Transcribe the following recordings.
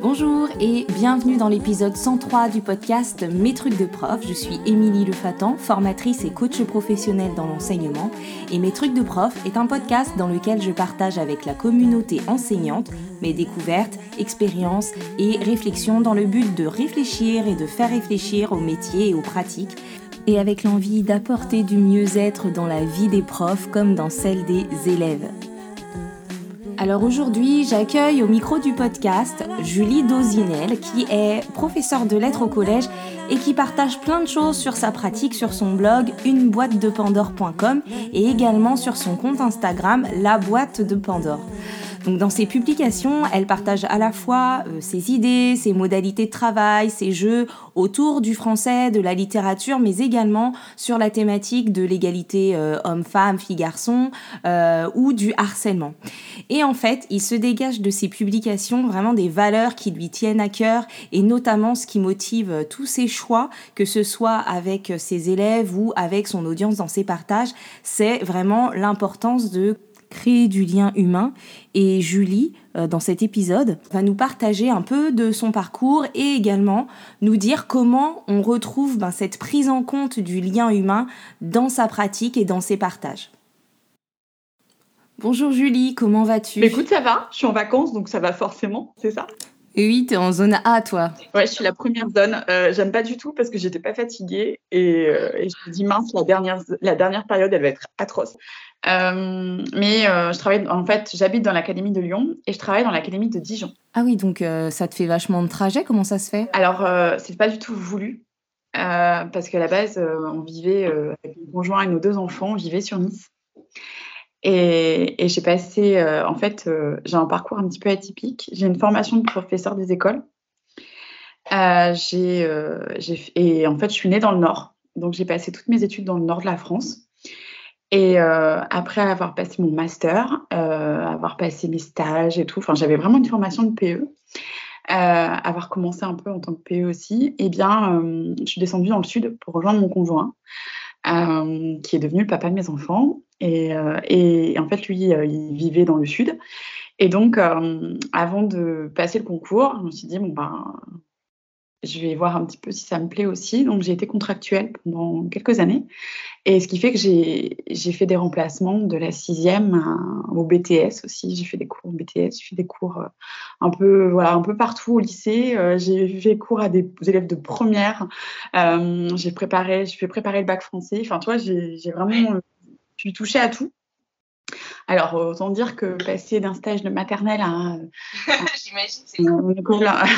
Bonjour et bienvenue dans l'épisode 103 du podcast Mes trucs de prof. Je suis Émilie Lefatan, formatrice et coach professionnelle dans l'enseignement. Et Mes trucs de prof est un podcast dans lequel je partage avec la communauté enseignante mes découvertes, expériences et réflexions dans le but de réfléchir et de faire réfléchir aux métiers et aux pratiques et avec l'envie d'apporter du mieux-être dans la vie des profs comme dans celle des élèves. Alors aujourd'hui, j'accueille au micro du podcast Julie Dozinel, qui est professeure de lettres au collège et qui partage plein de choses sur sa pratique sur son blog uneboîtedepandore.com et également sur son compte Instagram La boîte de Pandore. Donc dans ses publications, elle partage à la fois euh, ses idées, ses modalités de travail, ses jeux autour du français, de la littérature, mais également sur la thématique de l'égalité euh, homme-femme, fille-garçon euh, ou du harcèlement. Et en fait, il se dégage de ses publications vraiment des valeurs qui lui tiennent à cœur et notamment ce qui motive tous ses choix, que ce soit avec ses élèves ou avec son audience dans ses partages, c'est vraiment l'importance de créer du lien humain. Et Julie, euh, dans cet épisode, va nous partager un peu de son parcours et également nous dire comment on retrouve ben, cette prise en compte du lien humain dans sa pratique et dans ses partages. Bonjour Julie, comment vas-tu? Écoute, ça va, je suis en vacances, donc ça va forcément, c'est ça? Oui, tu es en zone A, toi. Ouais, je suis la première zone. Euh, j'aime pas du tout parce que j'étais pas fatiguée et, euh, et, je me dis mince, la dernière, la dernière période, elle va être atroce. Euh, mais je travaille, en fait, j'habite dans l'académie de Lyon et je travaille dans l'académie de Dijon. Ah oui, donc ça te fait vachement de trajet. Comment ça se fait? Alors, c'est pas du tout voulu parce qu'à la base, on vivait avec mon conjoint et nos deux enfants, on vivait sur Nice. Et, j'ai passé, euh, en fait, euh, j'ai un parcours un petit peu atypique. J'ai une formation de professeur des écoles. Euh, j'ai, et en fait, je suis née dans le Nord. Donc, j'ai passé toutes mes études dans le Nord de la France. Et après avoir passé mon master, avoir passé mes stages et tout, enfin, j'avais vraiment une formation de PE. avoir commencé un peu en tant que PE aussi, eh bien, je suis descendue dans le sud pour rejoindre mon conjoint, qui est devenu le papa de mes enfants. Euh, et, en fait, lui, euh, il vivait dans le sud. Et donc, euh, avant de passer le concours, je me suis dit, bon, ben, je vais voir un petit peu si ça me plaît aussi. Donc, j'ai été contractuelle pendant quelques années. Et ce qui fait que j'ai fait des remplacements de la sixième au BTS aussi. J'ai fait des cours au BTS, j'ai fait des cours un peu, voilà, un peu partout au lycée. j'ai fait cours à des élèves de première. j'ai préparé, je fais préparer le bac français. Enfin, toi, j'ai vraiment suis touchée à tout. Alors, autant dire que passer d'un stage de maternelle à,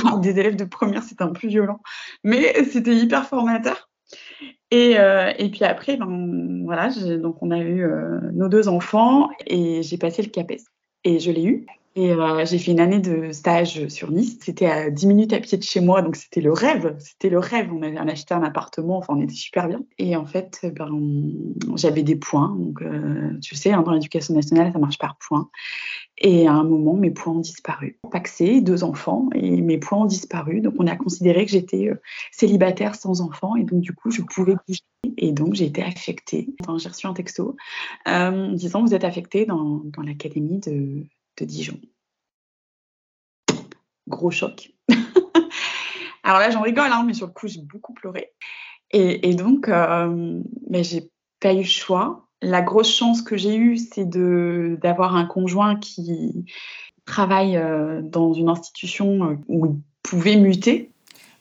des élèves de première, c'était un peu violent, mais c'était hyper formateur. Et, euh, et, puis après, ben, voilà, donc on a eu euh, nos deux enfants et j'ai passé le CAPES. Et je l'ai eu. Et euh, j'ai fait une année de stage sur Nice. C'était à 10 minutes à pied de chez moi, donc c'était le rêve. C'était le rêve. On avait acheté un appartement, enfin on était super bien. Et en fait, ben, j'avais des points. Donc euh, tu sais, hein, dans l'éducation nationale, ça marche par points. Et à un moment, mes points ont disparu. Paxé, deux enfants, et mes points ont disparu. Donc on a considéré que j'étais euh, célibataire sans enfants, et donc du coup, je pouvais bouger. Et donc j'ai été affectée. Enfin, j'ai reçu un texto disant vous êtes affectée dans l'académie de de Dijon. Gros choc. Alors là, j'en rigole, hein, mais sur le coup, j'ai beaucoup pleuré. Et, donc, euh, j'ai pas eu le choix. La grosse chance que j'ai eue, c'est d'avoir un conjoint qui travaille euh, dans une institution euh, où il pouvait muter.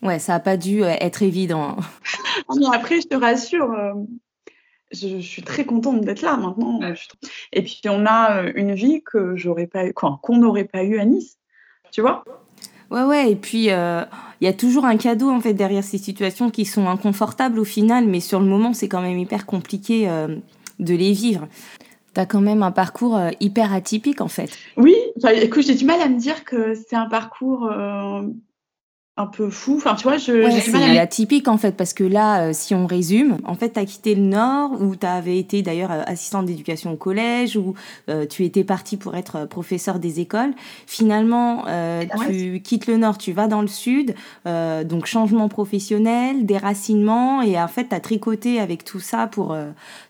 Ouais, ça n'a pas dû être évident. après, je te rassure, je, suis très contente d'être là maintenant. Et puis on a euh, une vie que j'aurais pas eu, qu'on n'aurait pas eu à Nice, tu vois? Ouais, ouais, et puis euh, il y a toujours un cadeau en fait derrière ces situations qui sont inconfortables au final, mais sur le moment c'est quand même hyper compliqué euh, de les vivre. T'as quand même un parcours hyper atypique en fait. Oui, écoute, j'ai du mal à me dire que c'est un parcours un peu fou. Enfin, tu vois, je, ouais, c'est atypique en fait, parce que là, euh, si on résume, en fait, tu as quitté le Nord, où tu avais été d'ailleurs euh, assistante d'éducation au collège, où euh, tu étais partie pour être professeur des écoles. Finalement, tu quittes le Nord, tu vas dans le Sud, donc changement professionnel, déracinement, et en fait, tu as tricoté avec tout ça pour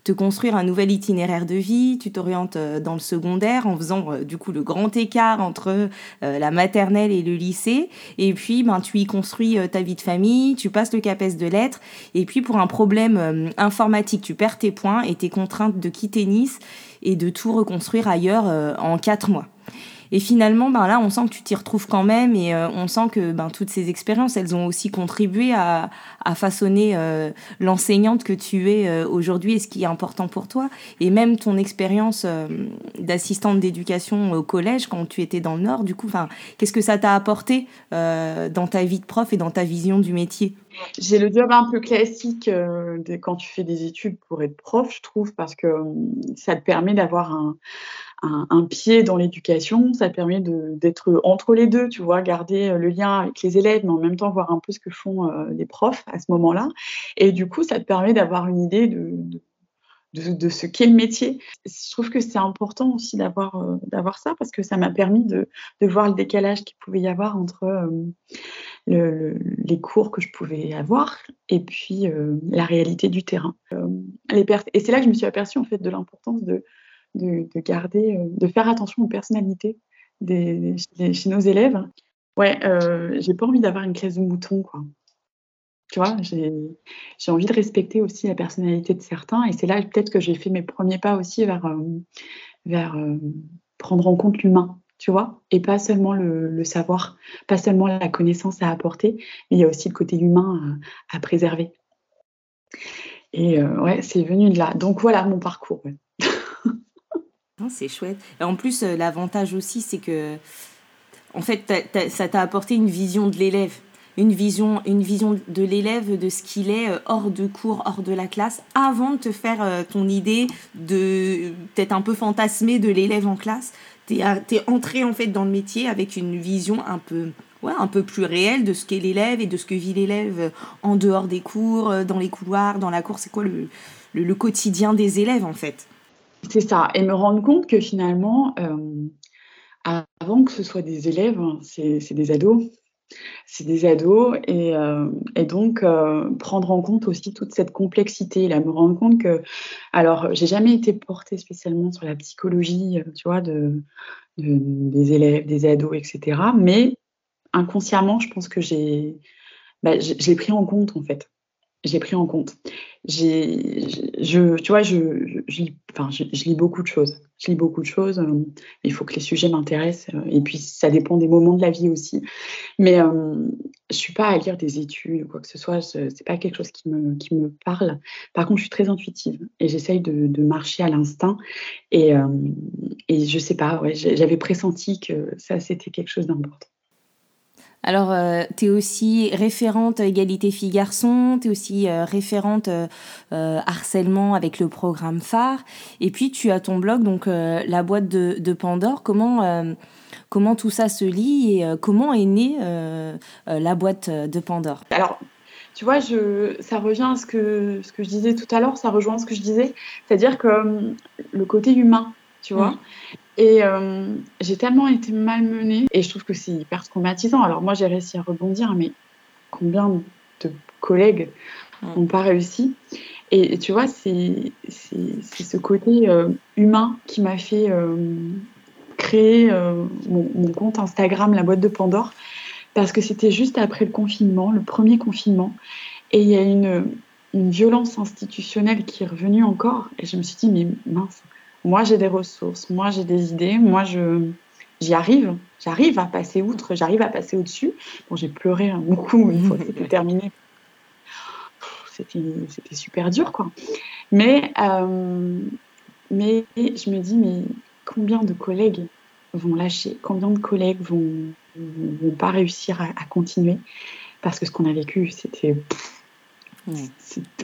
te construire un nouvel itinéraire de vie. Tu t'orientes dans le secondaire en faisant du coup le grand écart entre la maternelle et le lycée. Et puis, ben, tu construis euh, ta vie de famille, tu passes le CAPES de lettres, et puis pour un problème euh, informatique, tu perds tes points et tu es contrainte de quitter Nice et de tout reconstruire ailleurs euh, en quatre mois. Et finalement, ben là, on sent que tu t'y retrouves quand même et euh, on sent que ben, toutes ces expériences, elles ont aussi contribué à, à façonner euh, l'enseignante que tu es euh, aujourd'hui et ce qui est important pour toi. Et même ton expérience d'assistante d'éducation au collège quand tu étais dans le Nord, du coup, qu'est-ce que ça t'a apporté dans ta vie de prof et dans ta vision du métier? J'ai le job un peu classique de, quand tu fais des études pour être prof, je trouve, parce que ça te permet d'avoir un, un, pied dans l'éducation, ça permet d'être entre les deux, tu vois, garder euh, le lien avec les élèves, mais en même temps voir un peu ce que font euh, les profs à ce moment-là. Et du coup, ça te permet d'avoir une idée de, de, ce qu'est le métier. Je trouve que c'est important aussi d'avoir euh, d'avoir ça parce que ça m'a permis de, voir le décalage qu'il pouvait y avoir entre les cours que je pouvais avoir et puis la réalité du terrain. les et c'est là que je me suis aperçue en fait de l'importance de de, garder, euh, de faire attention aux personnalités des, chez nos élèves. Ouais, euh, j'ai pas envie d'avoir une classe de moutons, quoi. Tu vois, j'ai envie de respecter aussi la personnalité de certains. Et c'est là peut-être que j'ai fait mes premiers pas aussi vers, euh, vers prendre en compte l'humain, tu vois, et pas seulement le, savoir, pas seulement la connaissance à apporter, mais il y a aussi le côté humain à, préserver. Et ouais, c'est venu de là. Donc voilà mon parcours. C'est chouette. Et en plus, euh, l'avantage aussi, c'est que, en fait, ça t'a apporté une vision de l'élève. Une vision, une vision de l'élève, de ce qu'il est euh, hors de cours, hors de la classe, avant de te faire euh, ton idée de peut-être un peu fantasmée de l'élève en classe. Tu es, entré en fait dans le métier avec une vision un peu, ouais, un peu plus réelle de ce qu'est l'élève et de ce que vit l'élève en dehors des cours, dans les couloirs, dans la cour. C'est quoi le quotidien des élèves en fait? C'est ça. Et me rendre compte que finalement, euh, avant que ce soit des élèves, hein, c'est des ados. C'est des ados. Et, euh, donc, euh, prendre en compte aussi toute cette complexité. Là, me rendre compte que. Alors, j'ai jamais été portée spécialement sur la psychologie, tu vois, de, des élèves, des ados, etc. Mais inconsciemment, je pense que j'ai. Bah, pris en compte, en fait j'ai pris en compte. J'ai, je, tu vois, je, je, lis, enfin, je, lis beaucoup de choses. Je lis beaucoup de choses. Euh, il faut que les sujets m'intéressent. Euh, et puis, ça dépend des moments de la vie aussi. Mais euh, je suis pas à lire des études ou quoi que ce soit. C'est pas quelque chose qui me, qui me parle. Par contre, je suis très intuitive et j'essaye de, de, marcher à l'instinct. Et, euh, et je sais pas, ouais, j'avais pressenti que ça, c'était quelque chose d'important. Alors, euh, tu es aussi référente égalité filles-garçons, tu es aussi euh, référente euh, harcèlement avec le programme phare, et puis tu as ton blog, donc la boîte de, Pandore. Comment, comment tout ça se lie et comment est née la boîte de Pandore? Alors, tu vois, je, ça revient à ce que, ce que je disais tout à l'heure, ça rejoint ce que je disais, c'est-à-dire que le côté humain, tu vois. Et euh, j'ai tellement été malmenée et je trouve que c'est hyper traumatisant. Alors moi, j'ai réussi à rebondir, mais combien de collègues n'ont pas réussi? Et tu vois, c'est ce côté euh, humain qui m'a fait euh, créer mon, mon, compte Instagram, la boîte de Pandore, parce que c'était juste après le confinement, le premier confinement, et il y a une, une violence institutionnelle qui est revenue encore. Et je me suis dit, mais mince, moi, j'ai des ressources, moi, j'ai des idées, moi, je, j'y arrive, j'arrive à passer outre, j'arrive à passer au-dessus. Bon, j'ai pleuré beaucoup une fois que c'était terminé. C'était, c'était super dur, quoi. Mais, euh, mais je me dis, mais combien de collègues vont lâcher Combien de collègues vont, vont pas réussir à, continuer? Parce que ce qu'on a vécu, c'était.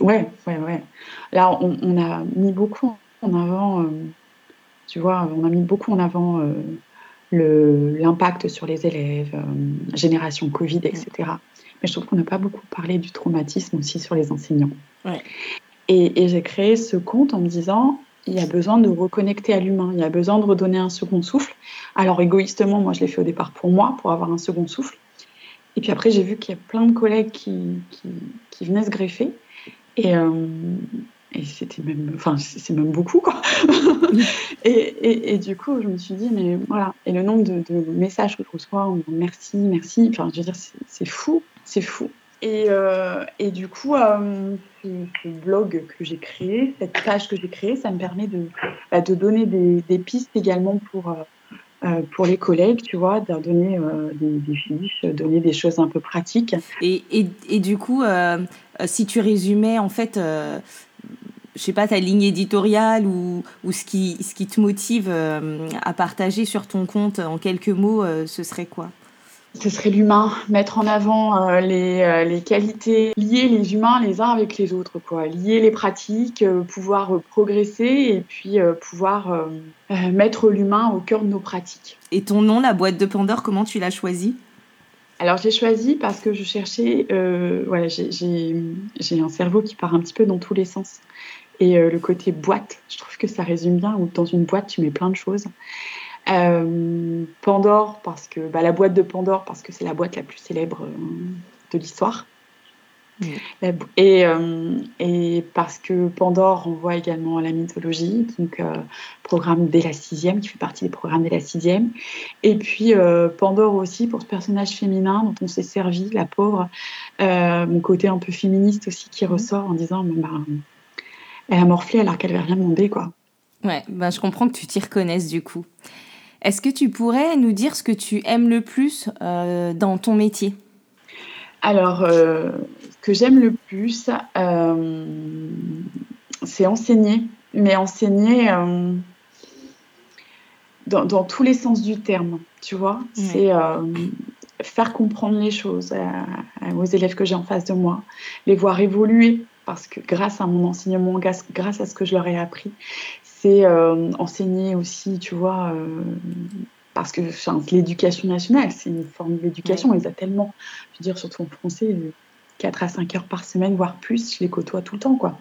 ouais, ouais, ouais. Là, on, on a mis beaucoup en avant, euh, tu vois, on a mis beaucoup en avant euh, l'impact sur les élèves, génération Covid, etc. Mais je trouve qu'on n'a pas beaucoup parlé du traumatisme aussi sur les enseignants. Et, et j'ai créé ce compte en me disant, il y a besoin de reconnecter à l'humain, il y a besoin de redonner un second souffle. Alors égoïstement, moi je l'ai fait au départ pour moi, pour avoir un second souffle. Et puis après, j'ai vu qu'il y a plein de collègues qui, qui, venaient se greffer. Et, euh, et c'était même, enfin, c'est même beaucoup, quoi. et, et, du coup, je me suis dit, mais voilà. Et le nombre de, messages que je reçois, merci, merci, enfin, je veux dire, c'est fou, c'est fou. Et, euh, et, du coup, euh, ce, blog que j'ai créé, cette page que j'ai créée, ça me permet de, bah, de donner des, des, pistes également pour, euh, pour les collègues, tu vois, de donner euh, des, fiches, donner des choses un peu pratiques. Et, et, et du coup, euh, si tu résumais en fait, je sais pas, ta ligne éditoriale ou, ou ce, qui, ce qui te motive à partager sur ton compte en quelques mots, ce serait quoi? Ce serait l'humain, mettre en avant euh, les, euh, les, qualités, lier les humains les uns avec les autres, quoi. lier les pratiques, euh, pouvoir progresser et puis pouvoir mettre l'humain au cœur de nos pratiques. Et ton nom, la boîte de Pandore, comment tu l'as choisi alors j'ai choisi parce que je cherchais, voilà, j'ai un cerveau qui part un petit peu dans tous les sens. Et le côté boîte, je trouve que ça résume bien, où dans une boîte tu mets plein de choses. Euh, Pandore, parce que bah, la boîte de Pandore, parce que c'est la boîte la plus célèbre euh, de l'histoire. Et, euh, et, parce que Pandore renvoie également à la mythologie, donc programme dès la sixième, qui fait partie des programmes dès la sixième. Et puis Pandore aussi pour ce personnage féminin dont on s'est servi, la pauvre, mon côté un peu féministe aussi qui ressort en disant, bah, elle a morflé alors qu'elle avait rien demandé, quoi. Ouais, ben, je comprends que tu t'y reconnaisses du coup. Est-ce que tu pourrais nous dire ce que tu aimes le plus euh, dans ton métier? Alors, euh, ce que j'aime le plus, euh, c'est enseigner, mais enseigner dans, tous les sens du terme, tu vois. C'est faire comprendre les choses aux élèves que j'ai en face de moi, les voir évoluer, parce que grâce à mon enseignement, grâce à ce que je leur ai appris, euh, enseigner aussi, tu vois, euh, parce que l'éducation nationale, c'est une forme d'éducation. Ouais. Ils ont tellement, je veux dire, surtout en français, 4 à 5 heures par semaine, voire plus, je les côtoie tout le temps, quoi.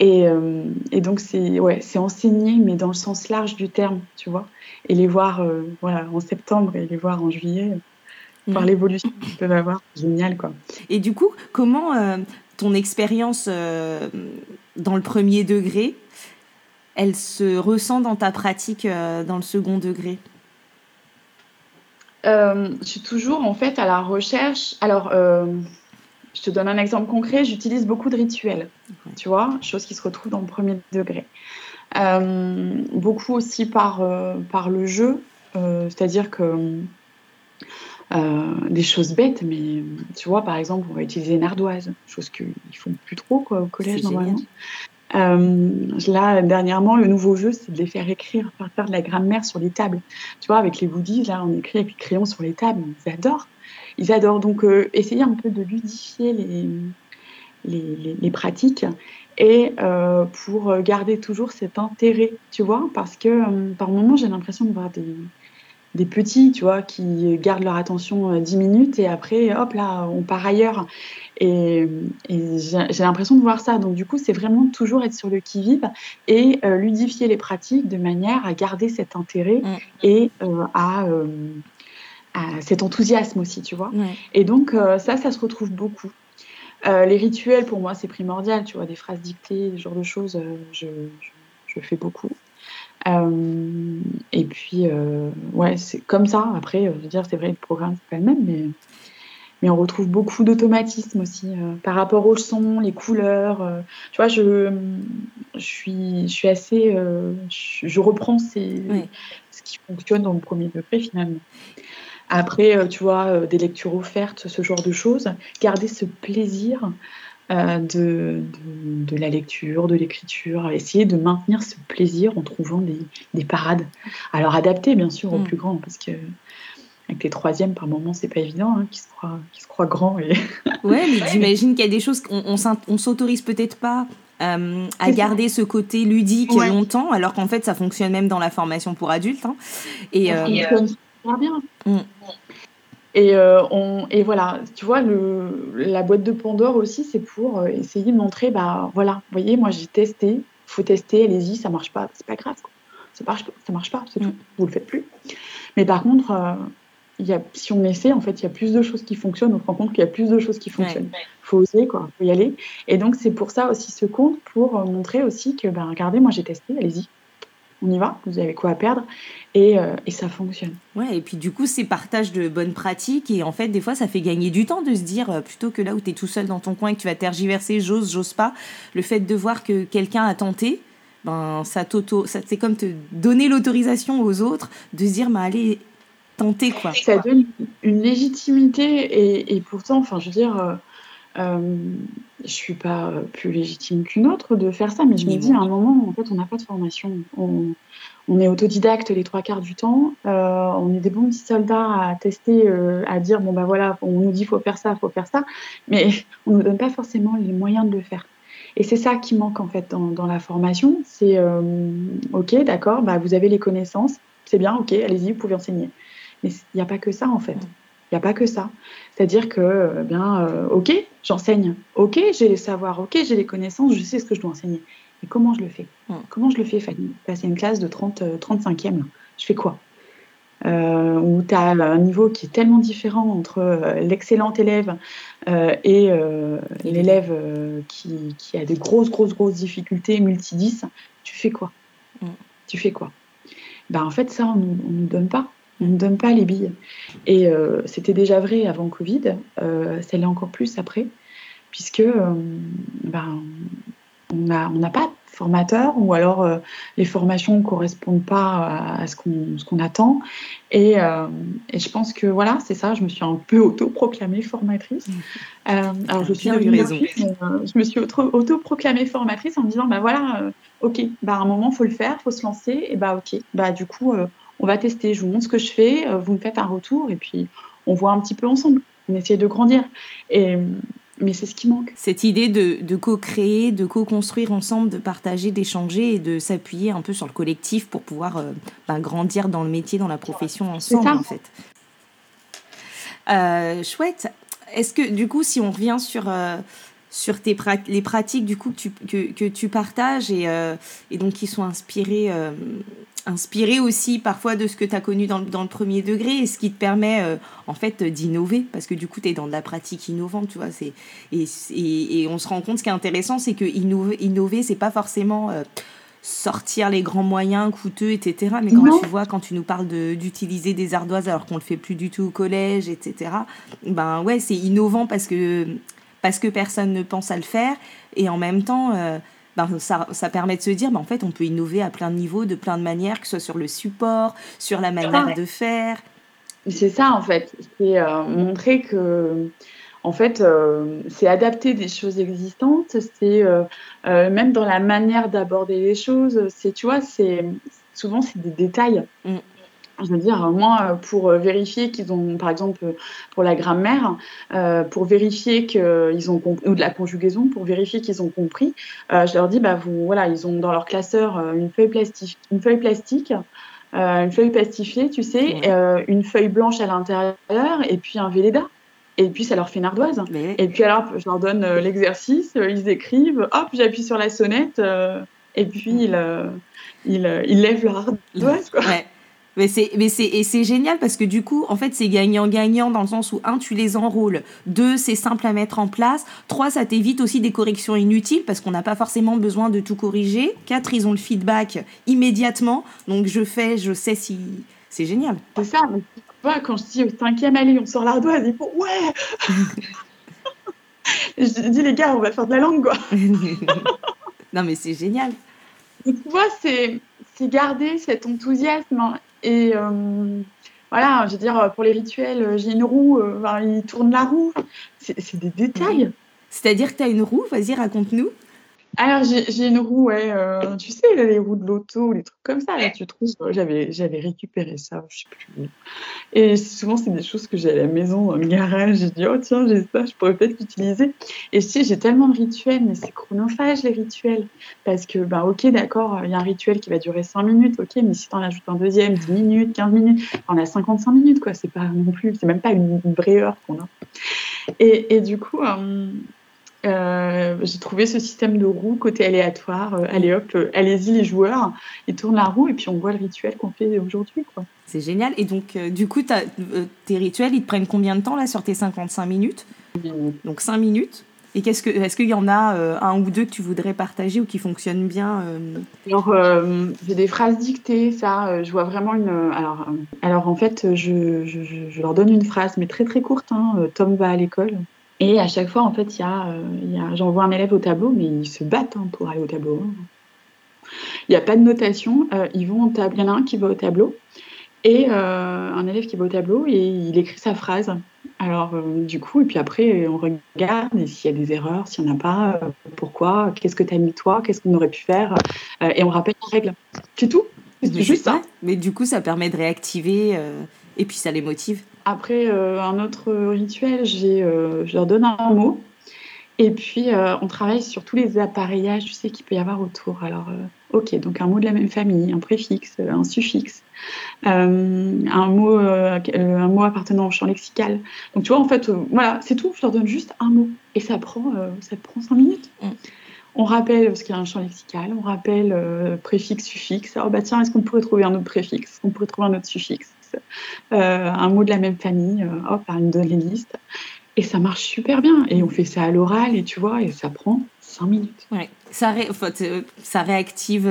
Et, euh, et donc, c'est ouais, enseigner, mais dans le sens large du terme, tu vois. Et les voir voilà, en septembre et les voir en juillet, voir l'évolution qu'ils peuvent avoir, génial, quoi. Et du coup, comment ton expérience dans le premier degré elle se ressent dans ta pratique euh, dans le second degré? Euh, Je suis toujours en fait à la recherche. Alors, euh, je te donne un exemple concret. J'utilise beaucoup de rituels, tu vois, chose qui se retrouve dans le premier degré. beaucoup aussi par, par le jeu, c'est-à-dire que des choses bêtes, mais tu vois, par exemple, on va utiliser une ardoise, chose qu'ils font plus trop quoi, au collège normalement. Euh, là, dernièrement, le nouveau jeu, c'est de les faire écrire, faire faire de la grammaire sur les tables. Tu vois, avec les woodies, là, on écrit avec les crayons sur les tables. Ils adorent. Ils adorent. Donc, euh, essayer un peu de ludifier les, les, les, pratiques et euh, pour garder toujours cet intérêt, tu vois, parce que par moment, j'ai l'impression de voir des, des petits, tu vois, qui gardent leur attention 10 minutes et après, hop là, on part ailleurs. Et, j'ai l'impression de voir ça. Donc, du coup, c'est vraiment toujours être sur le qui-vive et euh, ludifier les pratiques de manière à garder cet intérêt mm. et euh, euh, à, cet enthousiasme aussi, tu vois. Et donc, ça, ça se retrouve beaucoup. les rituels, pour moi, c'est primordial, tu vois, des phrases dictées, ce genre de choses, je, je, fais beaucoup. Et puis, ouais, c'est comme ça. Après, je veux dire, c'est vrai, le programme, c'est pas le même, mais mais on retrouve beaucoup d'automatisme aussi euh, par rapport au son, les couleurs. Euh. tu vois, je, je, suis, je suis assez. Euh, je, reprends ces, ce qui fonctionne dans le premier degré finalement. Après, tu vois, des lectures offertes, ce genre de choses, garder ce plaisir de, de, la lecture, de l'écriture, essayer de maintenir ce plaisir en trouvant des, des parades. Alors adapté bien sûr, aux mm. plus grands, parce que avec les troisièmes, par moments, c'est pas évident, hein, qui se croient, qui se croient grands. Et... ouais, mais j'imagine qu'il y a des choses qu'on on, s'autorise peut-être pas euh, à garder ce côté ludique longtemps, alors qu'en fait, ça fonctionne même dans la formation pour adultes. Hein. Et, ça fonctionne bien. Mm. Et, euh, on, et voilà, tu vois, le, la boîte de Pandore aussi, c'est pour euh, essayer de montrer, bah voilà, vous voyez, moi j'ai testé, faut tester, allez-y, ça marche pas, c'est pas grave, quoi. ça marche, ça marche pas, c'est tout, mm. vous le faites plus. Mais par contre, euh, il y a, si on essaie, en fait, il y a plus de choses qui fonctionnent, on se rend compte qu'il y a plus de choses qui fonctionnent. Il faut oser, quoi, faut y aller. Et donc c'est pour ça aussi ce compte, pour montrer aussi que, ben regardez, moi j'ai testé, allez-y, on y va, vous avez quoi à perdre, et, euh, et, ça fonctionne. Ouais, et puis du coup, c'est partage de bonnes pratiques, et en fait, des fois, ça fait gagner du temps de se dire, euh, plutôt que là où tu es tout seul dans ton coin et que tu vas tergiverser, j'ose, j'ose pas, le fait de voir que quelqu'un a tenté, ben, ça t'auto, c'est comme te donner l'autorisation aux autres de se dire, bah, allez, tenter, quoi. Ça donne une légitimité, et, et pourtant, enfin, je veux dire, euh, euh, je suis pas plus légitime qu'une autre de faire ça, mais je me dis à un moment, en fait, on n'a pas de formation. On, on, est autodidacte les trois quarts du temps. Euh, on est des bons petits soldats à tester, euh, à dire bon ben voilà, on nous dit faut faire ça, faut faire ça, mais on nous donne pas forcément les moyens de le faire. Et c'est ça qui manque en fait dans, dans la formation. C'est euh, ok, d'accord, bah vous avez les connaissances, c'est bien, ok, allez-y, vous pouvez enseigner. Mais il n'y a pas que ça en fait. Il n'y a pas que ça. C'est-à-dire que, euh, bien, euh, ok, j'enseigne, ok, j'ai les savoirs, ok, j'ai les connaissances, je sais ce que je dois enseigner. Mais comment je le fais? Comment je le fais, Fanny? Passer une classe de 30, 35e, euh, je fais quoi? Où tu as un niveau qui est tellement différent entre l'excellent élève et l'élève qui, qui, a des grosses, grosses, grosses difficultés, multi-10, tu fais quoi? Tu fais quoi? Ben, En fait, ça, on ne nous donne pas. On ne donne pas les billes. Et euh, c'était déjà vrai avant Covid, euh, ça l'est encore plus après, puisque euh, ben, on n'a on pas de formateur ou alors euh, les formations ne correspondent pas à, ce qu'on attend. Et, et, je pense que voilà, c'est ça, je me suis un peu autoproclamée formatrice. alors je suis raison. je me suis autoproclamée formatrice en me disant, bah voilà, ok, bah à un moment, il faut le faire, il faut se lancer, et bah ok, bah du coup on va tester, je vous montre ce que je fais, euh, vous me faites un retour et puis on voit un petit peu ensemble. On essaie de grandir. Et, mais c'est ce qui manque. Cette idée de, co-créer, de co-construire ensemble, de partager, d'échanger et de s'appuyer un peu sur le collectif pour pouvoir euh, ben, grandir dans le métier, dans la profession ensemble, en fait. Euh, chouette. Est-ce que, du coup, si on revient sur, sur tes les pratiques du coup que tu, que, tu partages et, et, donc qui sont inspirées inspiré aussi parfois de ce que tu as connu dans, dans, le premier degré et ce qui te permet euh, en fait d'innover. Parce que du coup tu es dans de la pratique innovante tu vois c'est et, et, on se rend compte ce qui est intéressant c'est que innover, innover c'est pas forcément euh, sortir les grands moyens coûteux etc mais quand tu vois quand tu nous parles d'utiliser des ardoises alors qu'on le fait plus du tout au collège etc ben ouais c'est innovant parce que parce que personne ne pense à le faire. Et en même temps euh, ben, ça, ça, permet de se dire, ben, en fait, on peut innover à plein de niveaux, de plein de manières, que ce soit sur le support, sur la manière de faire. C'est ça, en fait. C'est euh, montrer que, en fait, euh, c'est adapter des choses existantes, c'est euh, même dans la manière d'aborder les choses, c'est, tu vois, c'est souvent, c'est des détails. Mm je veux dire, moi, pour vérifier qu'ils ont, par exemple, pour la grammaire, euh, pour vérifier qu'ils ont compris, ou de la conjugaison, pour vérifier qu'ils ont compris, euh, je leur dis, bah, vous, voilà, ils ont dans leur classeur euh, une feuille plastique, une feuille plastique, une feuille plastifiée, tu sais, une feuille blanche à l'intérieur, et puis un Véleda. Et puis ça leur fait une ardoise. Et puis alors, je leur donne l'exercice, ils écrivent, hop, j'appuie sur la sonnette, et puis ils, ils, ils, lèvent leur ardoise. Quoi. Mais c'est, mais c'est, et c'est génial parce que du coup, en fait, c'est gagnant-gagnant dans le sens où, un, tu les enrôles, deux, c'est simple à mettre en place, trois, ça t'évite aussi des corrections inutiles parce qu'on n'a pas forcément besoin de tout corriger, quatre, ils ont le feedback immédiatement, donc je fais, je sais si. C'est génial. C'est ça, mais vois, quand je dis au cinquième allée, on sort l'ardoise, ils font ouais Je dis, les gars, on va faire de la langue, quoi. non, mais c'est génial. tu vois, c'est, c'est garder cet enthousiasme et euh, voilà, je veux dire, pour les rituels, j'ai une roue, euh, il tourne la roue. C'est des détails. C'est-à-dire que tu as une roue Vas-y, raconte-nous. Alors, j'ai une roue, ouais, euh, tu sais, les roues de l'auto, les trucs comme ça, là, tu trouves. J'avais récupéré ça, je sais plus. Et souvent, c'est des choses que j'ai à la maison, dans le garage. J'ai dit, oh tiens, j'ai ça, je pourrais peut-être l'utiliser. Et je sais, j'ai tellement de rituels, mais c'est chronophage, les rituels. Parce que, bah, ok, d'accord, il y a un rituel qui va durer 5 minutes, ok, mais si tu en ajoutes un deuxième, 10 minutes, 15 minutes, on a 55 minutes, quoi. C'est pas non plus, c'est même pas une, vraie heure qu'on a. Et, et, du coup, euh, euh, j'ai trouvé ce système de roue côté aléatoire. Euh, allez hop, euh, allez-y les joueurs, ils tournent la roue et puis on voit le rituel qu'on fait aujourd'hui. C'est génial. Et donc, du coup, tes rituels, ils te prennent combien de temps là sur tes 55 minutes? Donc 5 minutes. Et qu'est-ce que, est-ce qu'il y en a un ou deux que tu voudrais partager ou qui fonctionnent bien Alors, j'ai des phrases dictées, ça, je vois vraiment une. Alors, alors en fait, je, je, je, leur donne une phrase, mais très très courte. Hein. Tom va à l'école. Et à chaque fois, en fait, il y a, euh, j'envoie un élève au tableau, mais ils se battent hein, pour aller au tableau. Il n'y a pas de notation. Euh, ils vont au tableau. Il y en a un qui va au tableau et euh, un élève qui va au tableau et il écrit sa phrase. Alors, du coup, et puis après, on regarde s'il y a des erreurs, s'il n'y en a pas, pourquoi, qu'est-ce que tu as mis toi, qu'est-ce qu'on aurait pu faire, et on rappelle les règles. C'est tout. C'est juste ça. Mais du coup, ça permet de réactiver et puis ça les motive. Après, euh, un autre rituel, euh, je leur donne un mot. Et puis, euh, on travaille sur tous les appareillages, tu sais, qu'il peut y avoir autour. Alors, ok, donc un mot de la même famille, un préfixe, un suffixe, un, mot, un mot appartenant au champ lexical. Donc, tu vois, en fait, voilà, c'est tout. Je leur donne juste un mot. Et ça prend, ça prend cinq minutes. Mm. On rappelle, parce qu'il y a un champ lexical, on rappelle préfixe, suffixe. Alors, bah tiens, est-ce qu'on pourrait trouver un autre préfixe? Est-ce qu'on pourrait trouver un autre suffixe? Euh, un mot de la même famille, euh, hop, une de les listes. Et ça marche super bien. Et on fait ça à l'oral, et tu vois, et ça prend 5 minutes. Ça, euh, ça réactive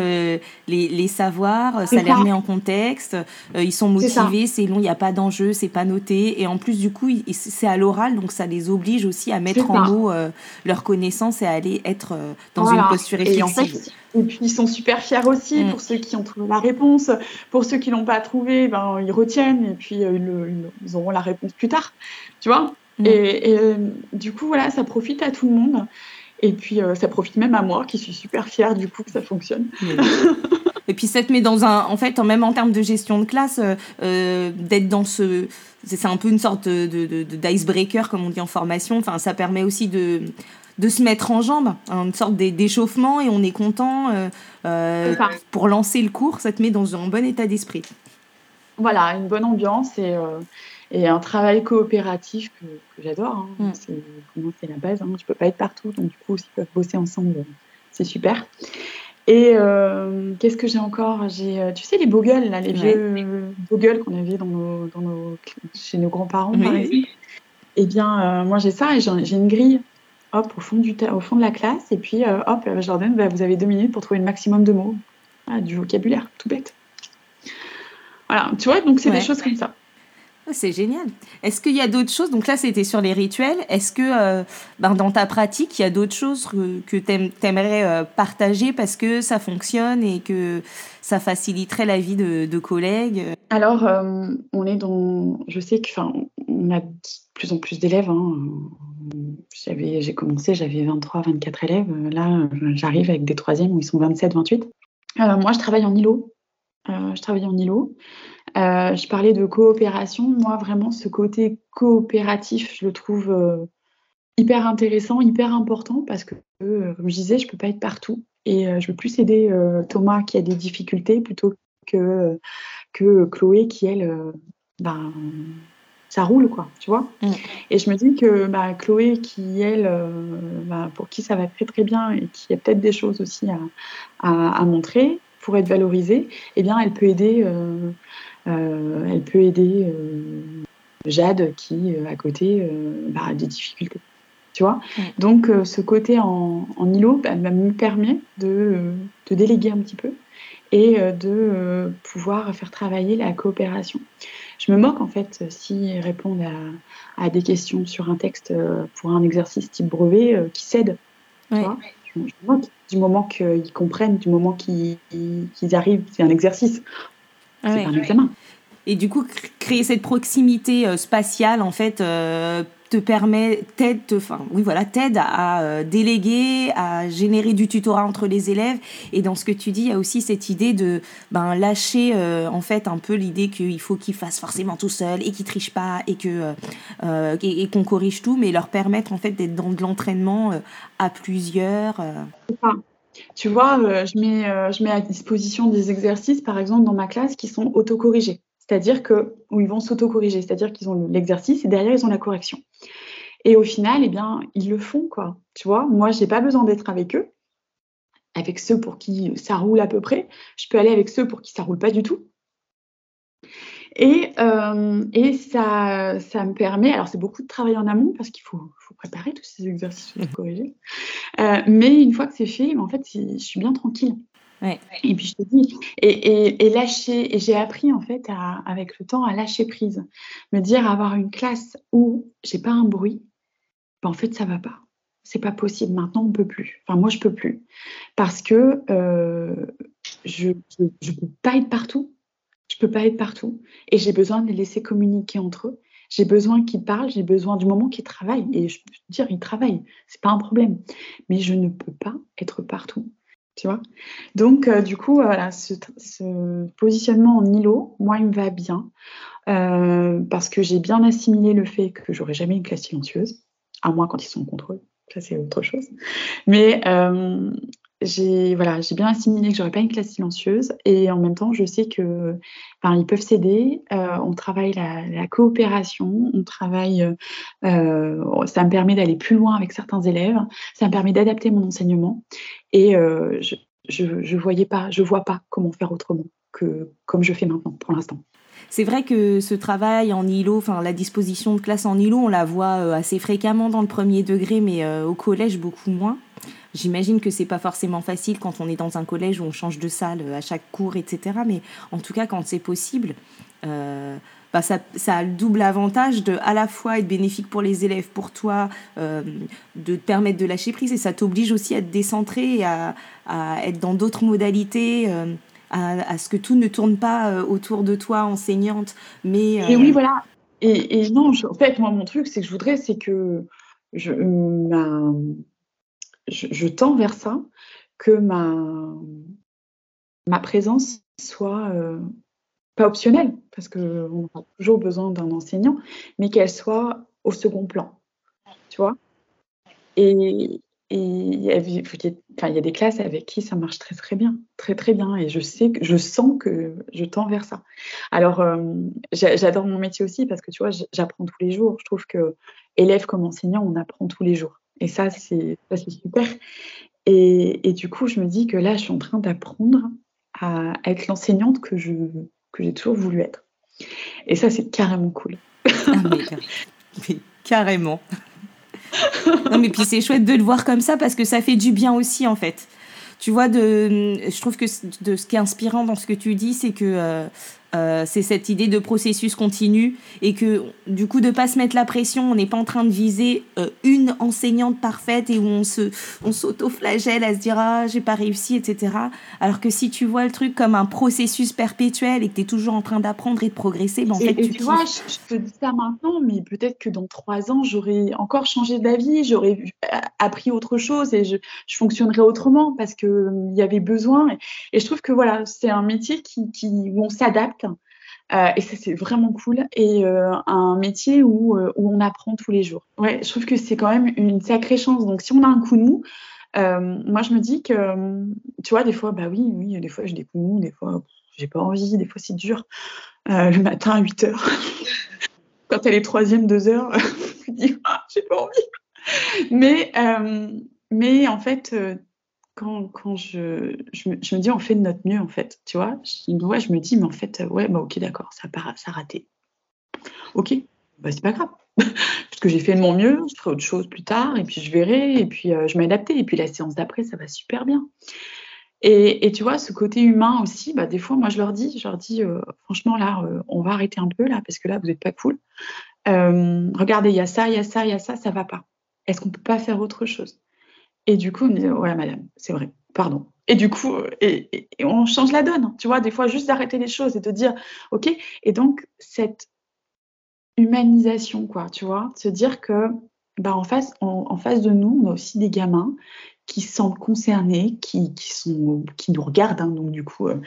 les, savoirs, ça, les remet en contexte, ils sont motivés, c'est long, il n'y a pas d'enjeu, c'est pas noté. Et en plus, du coup, c'est à l'oral, donc ça les oblige aussi à mettre en mots leurs connaissances et à aller être dans une posture réflexive. Et puis ils sont super fiers aussi mm. pour ceux qui ont trouvé la réponse. Pour ceux qui l'ont pas trouvé, ben, ils retiennent et puis euh, ils, auront la réponse plus tard. Tu vois mm. Et, euh, du coup, voilà, ça profite à tout le monde. Et puis euh, ça profite même à moi qui suis super fière du coup que ça fonctionne. Et puis ça te met dans un, en fait, même en termes de gestion de classe, d'être dans ce, c'est un peu une sorte de, d'icebreaker comme on dit en formation. Enfin, ça permet aussi de de se mettre en jambe, une sorte d'échauffement et on est content euh, euh, pour lancer le cours, ça te met dans un bon état d'esprit. Voilà, une bonne ambiance et, euh, et un travail coopératif que, j'adore. Hein. Mm. C'est la base. Hein. Je ne peux pas être partout, donc du coup, s'ils peuvent bosser ensemble, c'est super. Et qu'est-ce que j'ai encore? J'ai, tu sais, les bogueules, là, les vieux bogueules qu'on avait dans nos, dans nos, chez nos grands-parents, par exemple. Eh bien, moi, j'ai ça et j'ai une grille hop, au fond, du au fond de la classe, et puis euh, hop, je leur donne, bah, vous avez deux minutes pour trouver le maximum de mots. Ah, du vocabulaire, tout bête. Voilà, tu vois, donc c'est des choses comme ça. C'est génial. Est-ce qu'il y a d'autres choses? Donc là, c'était sur les rituels. Est-ce que euh, ben, dans ta pratique, il y a d'autres choses que, tu aimerais euh, partager parce que ça fonctionne et que ça faciliterait la vie de, collègues? Alors, on est dans. Je sais que, on a de plus en plus d'élèves. Hein. J'ai commencé, j'avais 23, 24 élèves. Là, j'arrive avec des troisièmes où ils sont 27, 28. Euh, moi, je travaille en îlot. Euh, je travaille en îlot. Euh, je parlais de coopération. Moi, vraiment, ce côté coopératif, je le trouve hyper intéressant, hyper important parce que, comme je disais, je peux pas être partout et je veux plus aider Thomas qui a des difficultés plutôt que que Chloé qui elle, ben, ça roule, quoi, tu vois. Mm. Et je me dis que bah, Chloé, qui, elle, euh, bah, pour qui ça va très très bien et qui a peut-être des choses aussi à, montrer pour être valorisée, eh bien, elle peut aider, euh, euh, elle peut aider Jade qui, à côté, bah, a des difficultés. Tu vois? Donc, ce côté en, îlot bah, me permet de, de, déléguer un petit peu et de pouvoir faire travailler la coopération je me moque en fait s'ils répondent à, des questions sur un texte euh, pour un exercice type brevet euh, qui cèdent. je, me moque du moment qu'ils comprennent, du moment qu'ils arrivent, c'est un exercice. C'est un examen. Et du coup, créer cette proximité spatiale, en fait, te permet, t'aide, enfin, oui, voilà, t'aide à, euh, déléguer, à générer du tutorat entre les élèves. Et dans ce que tu dis, il y a aussi cette idée de ben, lâcher, euh, en fait, un peu l'idée qu'il faut qu'ils fassent forcément tout seul et qu'ils trichent pas et que euh, et, qu'on corrige tout, mais leur permettre, en fait, d'être dans de l'entraînement à plusieurs. Tu vois, je, mets, je mets à disposition des exercices, par exemple, dans ma classe, qui sont autocorrigés c'est-à-dire que où ils vont s'auto-corriger, c'est-à-dire qu'ils ont l'exercice et derrière ils ont la correction. Et au final, eh bien, ils le font quoi. Tu vois, moi, j'ai pas besoin d'être avec eux, avec ceux pour qui ça roule à peu près. Je peux aller avec ceux pour qui ça roule pas du tout. Et, euh, et ça, ça me permet, alors c'est beaucoup de travail en amont parce qu'il faut, faut, préparer tous ces exercices corrigés. Euh, mais une fois que c'est fait, en fait, je suis bien tranquille. Et puis je te dis, et, lâcher, et j'ai appris en fait avec le temps à lâcher prise, me dire avoir une classe où j'ai pas un bruit, ben, en fait ça va pas, c'est pas possible. Maintenant on peut plus. Enfin moi je peux plus parce que euh, je, je, peux pas être partout, je peux pas être partout, et j'ai besoin de les laisser communiquer entre eux. J'ai besoin qu'ils parlent, j'ai besoin du moment qu'ils travaillent. Et je peux dire, ils travaillent, c'est pas un problème. Mais je ne peux pas être partout tu vois? Donc, euh, du coup, voilà, ce, positionnement en îlot, moi, il me va bien euh, parce que j'ai bien assimilé le fait que j'aurais jamais une classe silencieuse, à moins quand ils sont en contrôle. Ça, c'est autre chose. Mais euh, j'ai voilà, j'ai bien assimilé que j'aurais pas une classe silencieuse et en même temps, je sais que ils peuvent s'aider. Euh, on travaille la, coopération, on travaille. Euh, ça me permet d'aller plus loin avec certains élèves. Ça me permet d'adapter mon enseignement et euh, je, je, je voyais pas, je vois pas comment faire autrement que comme je fais maintenant pour l'instant. C'est vrai que ce travail en îlot, enfin la disposition de classe en îlot, on la voit assez fréquemment dans le premier degré, mais au collège beaucoup moins. J'imagine que c'est pas forcément facile quand on est dans un collège où on change de salle euh, à chaque cours, etc. Mais en tout cas, quand c'est possible, euh, bah ça, ça, a le double avantage de à la fois être bénéfique pour les élèves, pour toi, euh, de te permettre de lâcher prise, et ça t'oblige aussi à te décentrer et à, à être dans d'autres modalités. À, ce que tout ne tourne pas autour de toi, enseignante, mais... Et oui, voilà. Et, non, en fait, moi, mon truc, c'est que je voudrais, c'est que je, je, tends vers ça, que ma, ma présence soit euh, pas optionnelle, parce qu'on a toujours besoin d'un enseignant, mais qu'elle soit au second plan. Tu vois? Et a, il y a des classes avec qui ça marche très très bien, très très bien, et je sais que je sens que je tends vers ça. Alors euh, j'adore mon métier aussi parce que tu vois, j'apprends tous les jours. Je trouve que élève comme enseignant, on apprend tous les jours. Et ça, c'est super. Et, et, du coup, je me dis que là, je suis en train d'apprendre à être l'enseignante que je que j'ai toujours voulu être. Et ça, c'est carrément cool. Ah, mais, carrément. Non, mais puis c'est chouette de le voir comme ça parce que ça fait du bien aussi, en fait. Tu vois, de, je trouve que de, ce qui est inspirant dans ce que tu dis, c'est que euh, euh, c'est cette idée de processus continu et que du coup de pas se mettre la pression, on n'est pas en train de viser euh, une enseignante parfaite et où on se on s'auto-flagelle à se dire ah j'ai pas réussi etc. Alors que si tu vois le truc comme un processus perpétuel et que tu es toujours en train d'apprendre et de progresser, ben en fait tu, vois, je, te dis ça maintenant, mais peut-être que dans trois ans j'aurais encore changé d'avis, j'aurais appris autre chose et je, je fonctionnerais autrement parce que il y avait besoin et, je trouve que voilà c'est un métier qui, qui où on s'adapte euh, et ça, c'est vraiment cool. Et euh, un métier où, euh, où, on apprend tous les jours. Ouais, je trouve que c'est quand même une sacrée chance. Donc, si on a un coup de mou, moi, je me dis que, tu vois, des fois, bah oui, oui, des fois, j'ai des coups de mou, des fois, j'ai pas envie, des fois, c'est dur. le matin à 8 heures, quand elle est troisième, 2 heures, je me dis, ah, j'ai pas envie. Mais, mais en fait, quand, je, me, dis on fait de notre mieux en fait, tu vois, je, ouais, je me dis mais en fait ouais bah ok d'accord ça a, raté, ok bah c'est pas grave. Parce que j'ai fait de mon mieux, je ferai autre chose plus tard et puis je verrai et puis euh, je m'adapter et puis la séance d'après ça va super bien. Et, tu vois ce côté humain aussi, bah des fois moi je leur dis, je leur dis euh, franchement là euh, on va arrêter un peu là parce que là vous êtes pas cool, regardez il y a ça, il y a ça, il y a ça, ça va pas, est-ce qu'on peut pas faire autre chose? Et du coup, on me disait, voilà, madame, c'est vrai. pardon. Et du coup, et, on change la donne, tu vois, des fois juste d'arrêter les choses et de dire, ok, et donc cette humanisation, quoi, tu vois, se dire que, bah, en face, en, face de nous, on a aussi des gamins qui se sentent concernés, qui, qui, sont, qui nous regardent, hein, donc du coup, euh,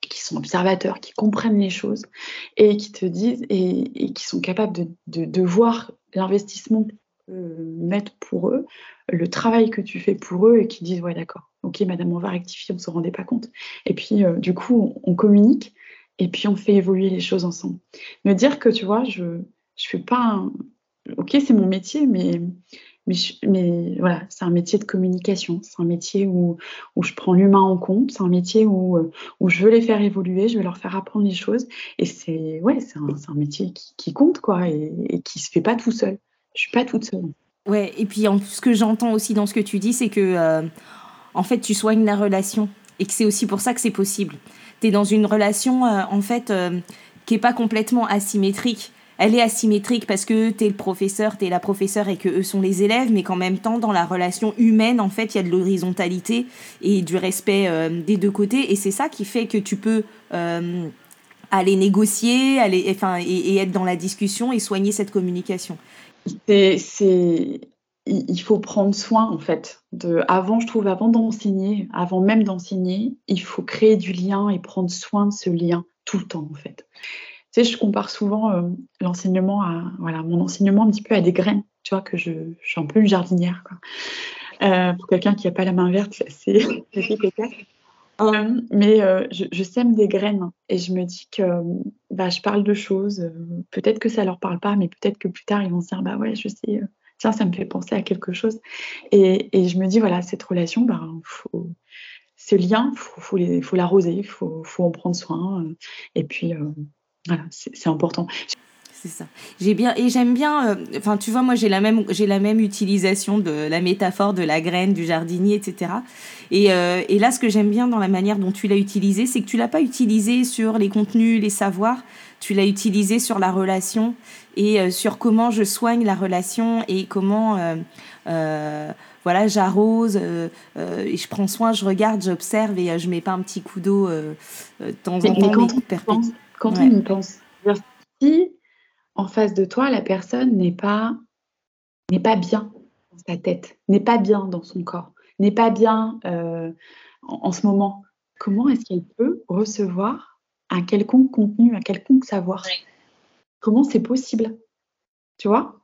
qui sont observateurs, qui comprennent les choses et qui te disent et, qui sont capables de, de, de voir l'investissement que mettre pour eux, le travail que tu fais pour eux et qui disent ouais d'accord, ok madame on va rectifier, on se rendait pas compte. Et puis euh, du coup on, communique et puis on fait évoluer les choses ensemble. Me dire que tu vois je je fais pas un... ok c'est mon métier mais mais, mais voilà, c'est un métier de communication, c'est un métier où, où je prends l'humain en compte, c'est un métier où, où je veux les faire évoluer, je veux leur faire apprendre les choses. Et c'est ouais, c'est un, un, métier qui, qui compte, quoi, et, et, qui se fait pas tout seul. Je suis pas toute seule. Ouais, et puis en, ce que j'entends aussi dans ce que tu dis, c'est que euh, en fait, tu soignes la relation et que c'est aussi pour ça que c'est possible. Tu es dans une relation euh, en fait euh, qui est pas complètement asymétrique elle est asymétrique parce que tu es le professeur, tu es la professeure et que eux sont les élèves, mais qu'en même temps, dans la relation humaine, en fait, il y a de l'horizontalité et du respect des deux côtés. Et c'est ça qui fait que tu peux aller négocier aller, et, être dans la discussion et soigner cette communication. Il faut prendre soin, en fait. De, avant, je trouve, avant d'enseigner, avant même d'enseigner, il faut créer du lien et prendre soin de ce lien tout le temps, en fait. Tu sais, je compare souvent euh, l'enseignement à, voilà, mon enseignement un petit peu à des graines. Tu vois, que je, je suis un peu une jardinière, quoi. Euh, pour quelqu'un qui n'a pas la main verte, c'est euh, mais euh, je, sème des graines et je me dis que bah, je parle de choses. peut-être que ça leur parle pas, mais peut-être que plus tard ils vont se dire bah ouais, je sais. tiens, ça me fait penser à quelque chose. Et, et je me dis voilà, cette relation, bah, faut, ce lien, faut, faut, faut l'arroser, faut, faut, en prendre soin. et puis voilà, c'est important. C'est ça. J'ai bien et j'aime bien. Euh, enfin, tu vois, moi j'ai la même j'ai la même utilisation de la métaphore de la graine, du jardinier, etc. Et, euh, et là, ce que j'aime bien dans la manière dont tu l'as utilisé, c'est que tu l'as pas utilisé sur les contenus, les savoirs. Tu l'as utilisé sur la relation et euh, sur comment je soigne la relation et comment voilà, j'arrose, et je prends soin, je regarde, j'observe et je mets pas un petit coup d'eau de temps en temps. Quand on y pense, si en face de toi, la personne n'est pas, n'est pas bien dans sa tête, n'est pas bien dans son corps, n'est pas bien euh, en, ce moment, comment est-ce qu'elle peut recevoir un quelconque contenu, un quelconque savoir? Comment c'est possible? Tu vois?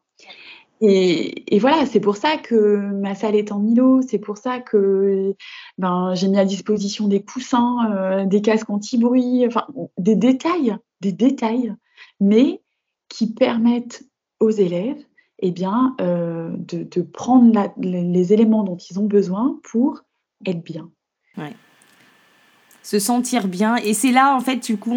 Et, voilà, c'est pour ça que ma salle est en Milo, c'est pour ça que ben, j'ai mis à disposition des coussins, euh, des casques anti-bruit, enfin des détails, des détails, mais qui permettent aux élèves eh bien, euh, de, prendre les, éléments dont ils ont besoin pour être bien. Se sentir bien. Et c'est là, en fait, du coup,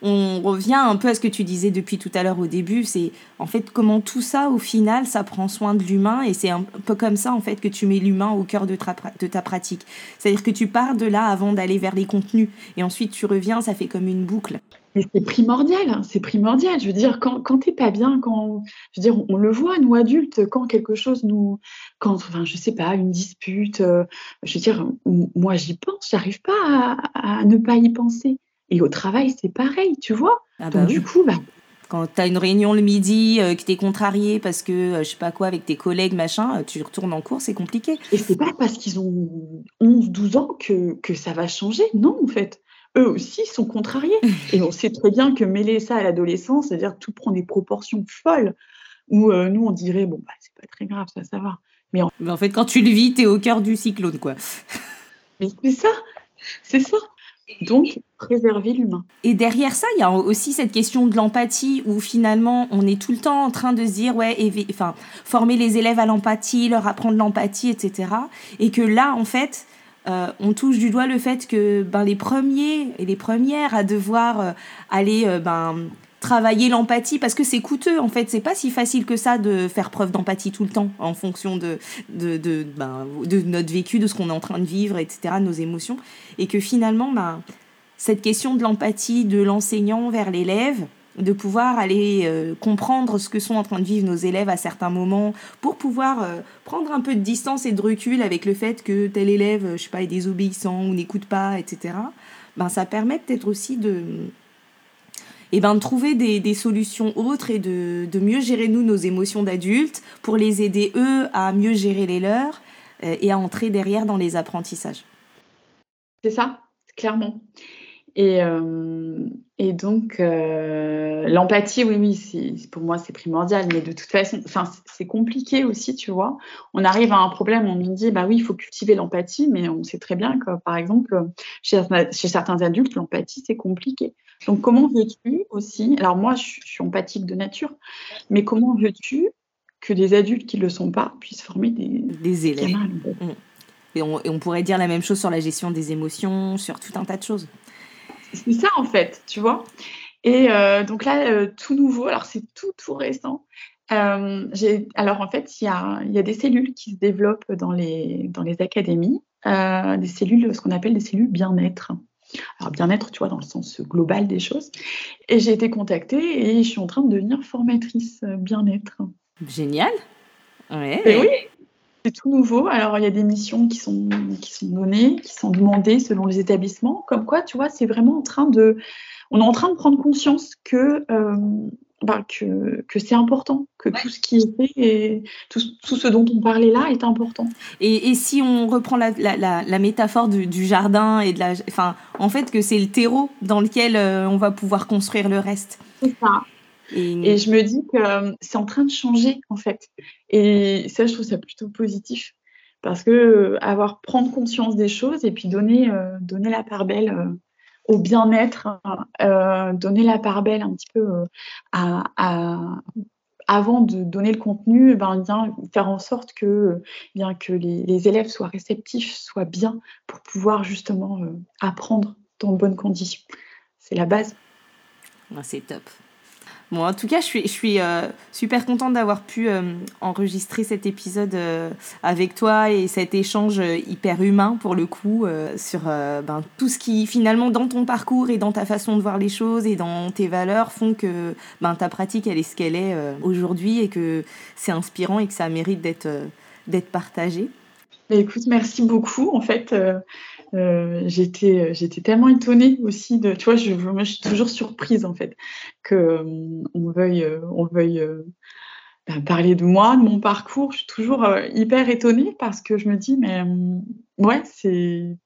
on revient un peu à ce que tu disais depuis tout à l'heure au début, c'est en fait comment tout ça au final ça prend soin de l'humain et c'est un peu comme ça en fait que tu mets l'humain au cœur de ta pratique. C'est-à-dire que tu pars de là avant d'aller vers les contenus et ensuite tu reviens, ça fait comme une boucle. Mais c'est primordial, hein, c'est primordial. Je veux dire, quand, quand t'es pas bien, quand, je veux dire, on, le voit, nous adultes, quand quelque chose nous, quand, enfin, je sais pas, une dispute, euh, je veux dire, moi j'y pense, j'arrive pas à, ne pas y penser. Et au travail, c'est pareil, tu vois. Ah bah du coup, bah, quand tu as une réunion le midi, euh, que tu es contrarié parce que, euh, je sais pas quoi, avec tes collègues, machin, euh, tu retournes en cours, c'est compliqué. Et c'est pas parce qu'ils ont 11, 12 ans que, que ça va changer. Non, en fait. Eux aussi sont contrariés. Et on sait très bien que mêler ça à l'adolescence, c'est-à-dire tout prend des proportions folles, où nous, on dirait, bon, bah, c'est pas très grave, ça, ça va. Mais en... Mais en fait, quand tu le vis, tu es au cœur du cyclone, quoi. Mais c'est ça, c'est ça. Donc, préserver l'humain. Et derrière ça, il y a aussi cette question de l'empathie où finalement, on est tout le temps en train de se dire, ouais, enfin, former les élèves à l'empathie, leur apprendre l'empathie, etc. Et que là, en fait, euh, on touche du doigt le fait que ben, les premiers et les premières à devoir euh, aller euh, ben, travailler l'empathie parce que c'est coûteux en fait. C'est pas si facile que ça de faire preuve d'empathie tout le temps en fonction de de, de, ben, de notre vécu de ce qu'on est en train de vivre etc nos émotions. Et que finalement ben, cette question de l'empathie de l'enseignant vers l'élève de pouvoir aller euh, comprendre ce que sont en train de vivre nos élèves à certains moments, pour pouvoir euh, prendre un peu de distance et de recul avec le fait que tel élève, je sais pas, est désobéissant ou n'écoute pas, etc. Ben, ça permet peut-être aussi de, et ben, de trouver des, des solutions autres et de, de, mieux gérer nous nos émotions d'adultes pour les aider eux à mieux gérer les leurs euh, et à entrer derrière dans les apprentissages. C'est ça, clairement. Et, euh, et donc, euh, l'empathie, oui, oui, pour moi, c'est primordial. Mais de toute façon, c'est compliqué aussi, tu vois. On arrive à un problème, on nous dit, bah oui, il faut cultiver l'empathie, mais on sait très bien que, par exemple, chez, chez certains adultes, l'empathie, c'est compliqué. Donc, comment veux-tu aussi, alors moi, je, suis empathique de nature, mais comment veux-tu que des adultes qui ne le sont pas puissent former des, des élèves mmh. et on, et on pourrait dire la même chose sur la gestion des émotions, sur tout un tas de choses. C'est ça en fait, tu vois. Et euh, donc là, euh, tout nouveau, alors c'est tout tout récent. Euh, alors en fait, il y a, y a, des cellules qui se développent dans les, dans les académies, des cellules, ce qu'on appelle des cellules bien-être. Alors bien-être, tu vois, dans le sens global des choses. Et j'ai été contactée et je suis en train de devenir formatrice bien-être. Génial. Ouais. Et oui, c'est tout nouveau. Alors, il y a des missions qui sont, qui sont données, qui sont demandées selon les établissements. Comme quoi, tu vois, c'est vraiment en train de. On est en train de prendre conscience que, euh, bah, que, que c'est important, que tout ce qui est fait et tout, tout, ce dont on parlait là est important. Et, et si on reprend la, la, la, métaphore du, du, jardin et de la. Enfin, en fait, que c'est le terreau dans lequel euh, on va pouvoir construire le reste. C'est ça. Et... et, je me dis que euh, c'est en train de changer en fait. Et ça, je trouve ça plutôt positif parce que euh, avoir prendre conscience des choses et puis donner euh, donner la part belle euh, au bien-être, euh, donner la part belle un petit peu à, à, avant de donner le contenu, ben bien faire en sorte que bien que les, les élèves soient réceptifs, soient bien pour pouvoir justement apprendre dans de bonnes conditions. C'est la base. C'est top. Bon, en tout cas, je suis, euh, super contente d'avoir pu euh, enregistrer cet épisode euh, avec toi et cet échange hyper humain pour le coup sur ben, tout ce qui finalement dans ton parcours et dans ta façon de voir les choses et dans tes valeurs font que ben, ta pratique elle est ce qu'elle est aujourd'hui et que c'est inspirant et que ça mérite d'être partagé. Mais écoute, merci beaucoup. En fait, euh, j'étais euh, j'étais tellement étonnée aussi de tu vois je, je, je suis toujours surprise en fait que euh, on veuille on veuille bah, parler de moi de mon parcours. Je suis toujours hyper étonnée parce que je me dis mais ouais c'est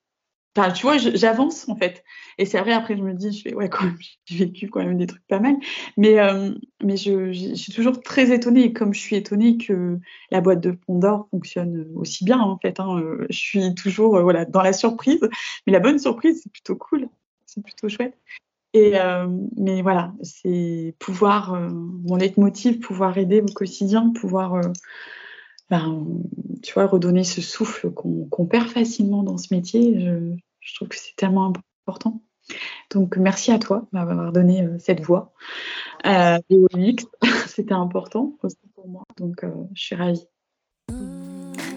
Tu vois, j'avance en fait. Et c'est vrai, après, je me dis, je fais, ouais, quand même, j'ai vécu quand même des trucs pas mal. Mais, euh, mais je, je, suis toujours très étonnée. Comme je suis étonnée que la boîte de Pandore fonctionne aussi bien, en fait, hein, je suis toujours euh, voilà, dans la surprise. Mais la bonne surprise, c'est plutôt cool. C'est plutôt chouette. Et, euh, mais voilà, c'est pouvoir, euh, mon leitmotiv, pouvoir aider au quotidien, pouvoir. Ben, tu vois, redonner ce souffle qu'on qu perd facilement dans ce métier, je, trouve que c'est tellement important. Donc, merci à toi de m'avoir donné euh, cette voix. Euh, c'était important aussi pour moi, donc euh, je suis ravie.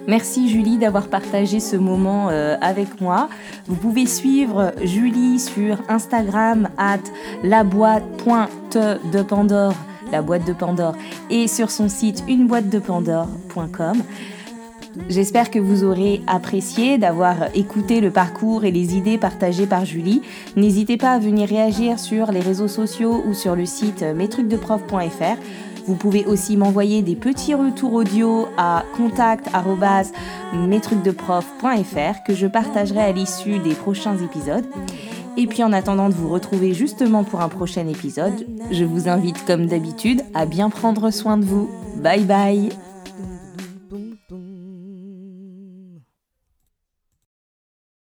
Merci Julie d'avoir partagé ce moment euh, avec moi. Vous pouvez suivre Julie sur Instagram at laboîte.te de Pandore la boîte de Pandore, et sur son site uneboîtedepandore.com. J'espère que vous aurez apprécié d'avoir écouté le parcours et les idées partagées par Julie. N'hésitez pas à venir réagir sur les réseaux sociaux ou sur le site mestrucsdeprof.fr. Vous pouvez aussi m'envoyer des petits retours audio à contact@mestrucsdeprof.fr que je partagerai à l'issue des prochains épisodes. Et puis en attendant de vous retrouver justement pour un prochain épisode, je vous invite comme d'habitude à bien prendre soin de vous. Bye bye